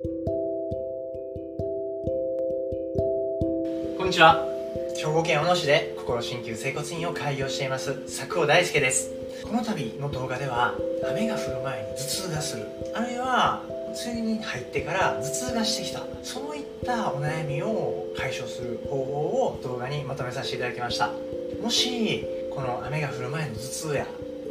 こんにちは。兵庫県小野市で心鍼灸整骨院を開業しています佐久尾大輔です。この度の動画では雨が降る前に頭痛がする。あるいは梅雨に入ってから頭痛がしてきた。そういったお悩みを解消する方法を動画にまとめさせていただきました。もしこの雨が降る前の頭痛や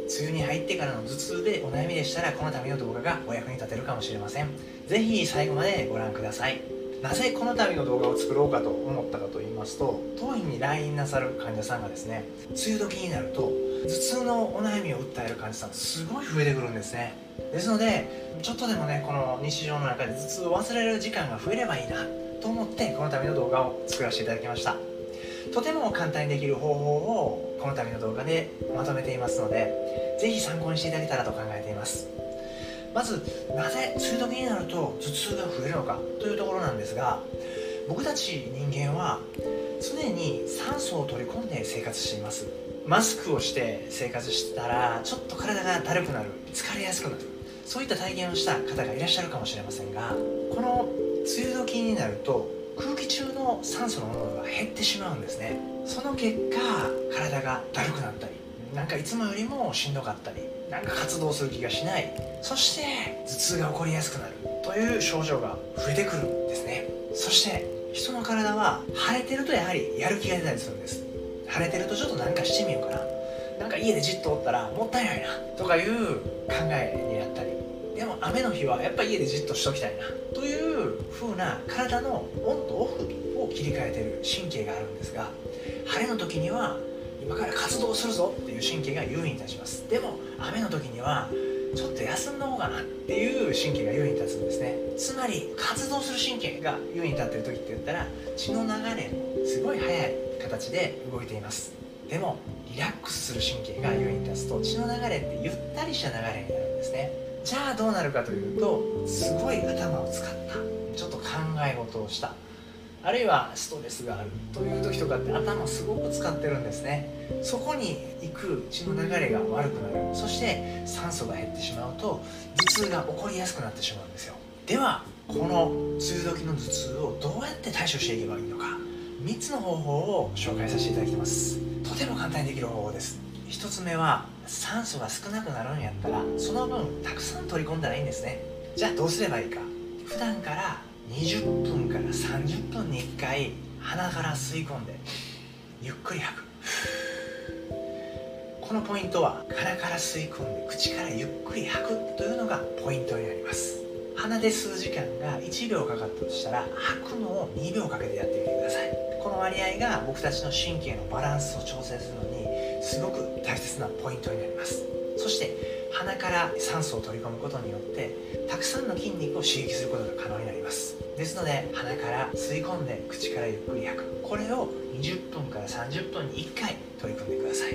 梅雨に入ってからの頭痛でお悩みでしたらこの度の動画がお役に立てるかもしれません。是非最後までご覧ください。なぜこの度の動画を作ろうかと思ったかと言いますと当院に来院なさる患者さんがですね梅雨時になると頭痛のお悩みを訴える患者さんすごい増えてくるんですね。ですのでちょっとでもねこの日常の中で頭痛を忘れる時間が増えればいいなと思ってこの度の動画を作らせていただきました。とても簡単にできる方法をこの度の動画でまとめていますので是非参考にしていただけたらと考えています。まずなぜ梅雨時になると頭痛が増えるのかというところなんですが僕たち人間は常に酸素を取り込んで生活しています。マスクをして生活したらちょっと体がだるくなる疲れやすくなる。そういった体験をした方がいらっしゃるかもしれませんがこの梅雨時になると空気中の酸素の濃度が減ってしまうんですね。その結果体がだるくなったりなんかいつもよりもしんどかったりなんか活動する気がしない。そして頭痛が起こりやすくなるという症状が増えてくるんですね。そして人の体は晴れてるとやはりやる気が出たりするんです。晴れてるとちょっとなんかしてみようかな。なんか家でじっとおったらもったいないなとかいう考えにでも雨の日はやっぱ家でじっとしときたいな。という風な体のオンとオフを切り替えてる神経があるんですが晴れの時には今から活動するぞっていう神経が優位に立ちます。でも雨の時にはちょっと休んだ方がなっていう神経が優位に立つんですね。つまり活動する神経が優位に立ってる時って言ったら血の流れもすごい速い形で動いています。でもリラックスする神経が優位に立つと血の流れってゆったりした流れになるんですね。じゃあどうなるかというとすごい頭を使った。ちょっと考え事をした。あるいはストレスがあるという時とかって頭すごく使ってるんですね。そこに行く血の流れが悪くなる。そして酸素が減ってしまうと頭痛が起こりやすくなってしまうんですよ。ではこの梅雨時の頭痛をどうやって対処していけばいいのか。3つの方法を紹介させていただきます。とても簡単にできる方法です。1つ目は酸素が少なくなるんやったらその分たくさん取り込んだらいいんですね。じゃあどうすればいいか。普段から20分から30分に1回鼻から吸い込んでゆっくり吐く。このポイントは鼻から吸い込んで口からゆっくり吐くというのがポイントになります。鼻で吸う時間が1秒かかったとしたら吐くのを2秒かけてやってみてください。この割合が僕たちの神経のバランスを調整するのにすごく大切なポイントになります。そして鼻から酸素を取り込むことによってたくさんの筋肉を刺激することが可能になります。ですので鼻から吸い込んで口からゆっくり吐く。これを20分から30分に1回取り組んでください。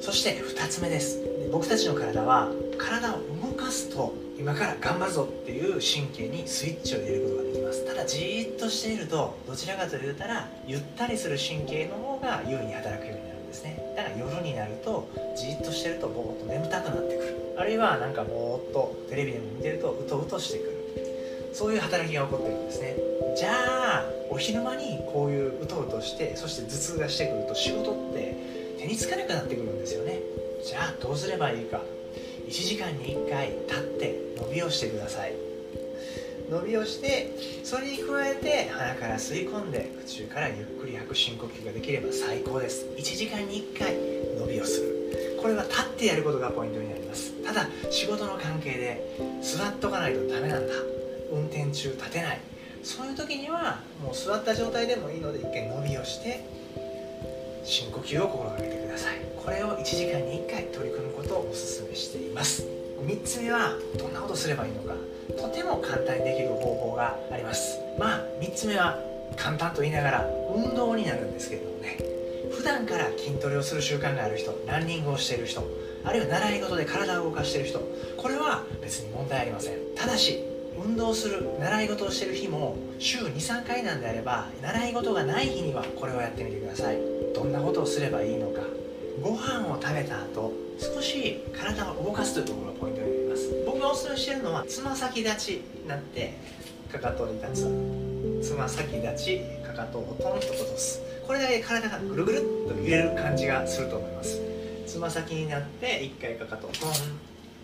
そして2つ目です。僕たちの体は体を動かすと今から頑張るぞっていう神経にスイッチを入れることができます。ただじーっとしているとどちらかというたらゆったりする神経の方が優位に働くようになる。んですね。だから夜になるとじっとしてるとぼーっと眠たくなってくる。あるいはなんかぼーっとテレビでも見てるとうとうとしてくる。そういう働きが起こってるんですね。じゃあお昼間にこういううとうとしてそして頭痛がしてくると仕事って手につかなくなってくるんですよね。じゃあどうすればいいか。1時間に1回立って伸びをしてください。伸びをしてそれに加えて鼻から吸い込んで口中からゆっくり吐く深呼吸ができれば最高です。1時間に1回伸びをする。これは立ってやることがポイントになります。ただ仕事の関係で座っとかないとダメなんだ。運転中立てない。そういう時にはもう座った状態でもいいので一回伸びをして深呼吸を心がけてください。これを3つ目はどんなことすればいいのか。とても簡単にできる方法があります。まあ3つ目は簡単と言いながら運動になるんですけれどもね。普段から筋トレをする習慣がある人ランニングをしている人あるいは習い事で体を動かしている人これは別に問題ありません。ただし運動する習い事をしている日も週23回なんであれば習い事がない日にはこれをやってみてください。どんなことをすればいいのか。ご飯を食べた後少し体を動かすというところがポイントになります。僕がお勧めしてるのはつま先立ちになってかかとに立つ。つま先立ちかかとをトンと落とす。これだけ体がぐるぐるっと揺れる感じがすると思います。つま先になって1回かかとをトン。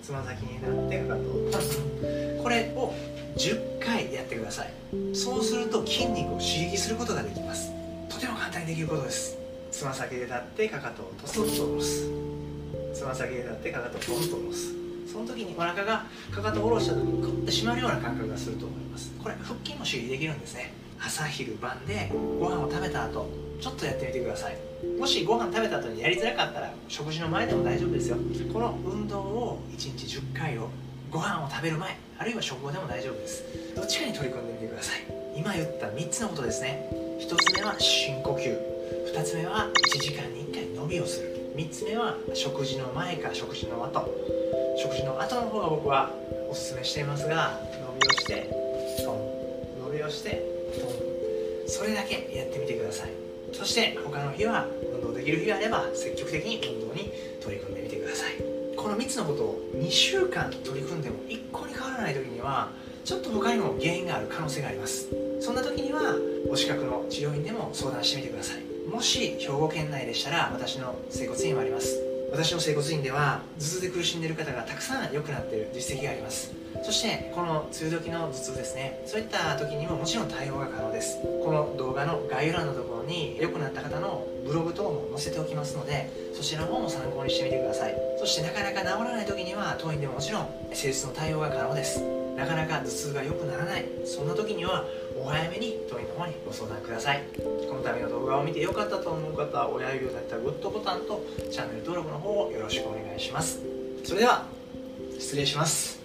つま先になってかかとをトンこれを10回やってください。そうすると筋肉を刺激することができます。とても簡単にできることです。つま先で立ってかかとをトストスと下ろす。つま先で立ってかかとをトンと下ろす。その時にお腹がかかとを下ろした時にグッて締まるような感覚がすると思います。これ腹筋も刺激できるんですね。朝昼晩でご飯を食べた後ちょっとやってみてください。もしご飯食べた後にやりづらかったら食事の前でも大丈夫ですよ。この運動を1日10回をご飯を食べる前あるいは食後でも大丈夫です。どっちかに取り組んでみてください。今言った3つのことですね。1つ目は深呼吸。2つ目は1時間に1回伸びをする。3つ目は食事の前か食事の後。食事の後の方が僕はおすすめしていますが伸びをしてトン。伸びをしてトン。それだけやってみてください。そして他の日は運動できる日があれば積極的に運動に取り組んでみてください。この3つのことを2週間取り組んでも一向に変わらない時にはちょっと他にも原因がある可能性があります。そんな時にはお近くの治療院でも相談してみてください。もし兵庫県内でしたら私の整骨院もあります。私の整骨院では頭痛で苦しんでいる方がたくさん良くなっている実績があります。そしてこの梅雨時の頭痛ですね。そういった時にももちろん対応が可能です。この動画の概要欄のところに良くなった方のブログ等も載せておきますのでそちらの方も参考にしてみてください。そしてなかなか治らない時には当院でももちろん施術の対応が可能です。なかなか頭痛が良くならない。そんな時にはお早めに当院の方にご相談ください。この度の動画を見て良かったと思う方は親指を立てたグッドボタンとチャンネル登録の方をよろしくお願いします。それでは失礼します。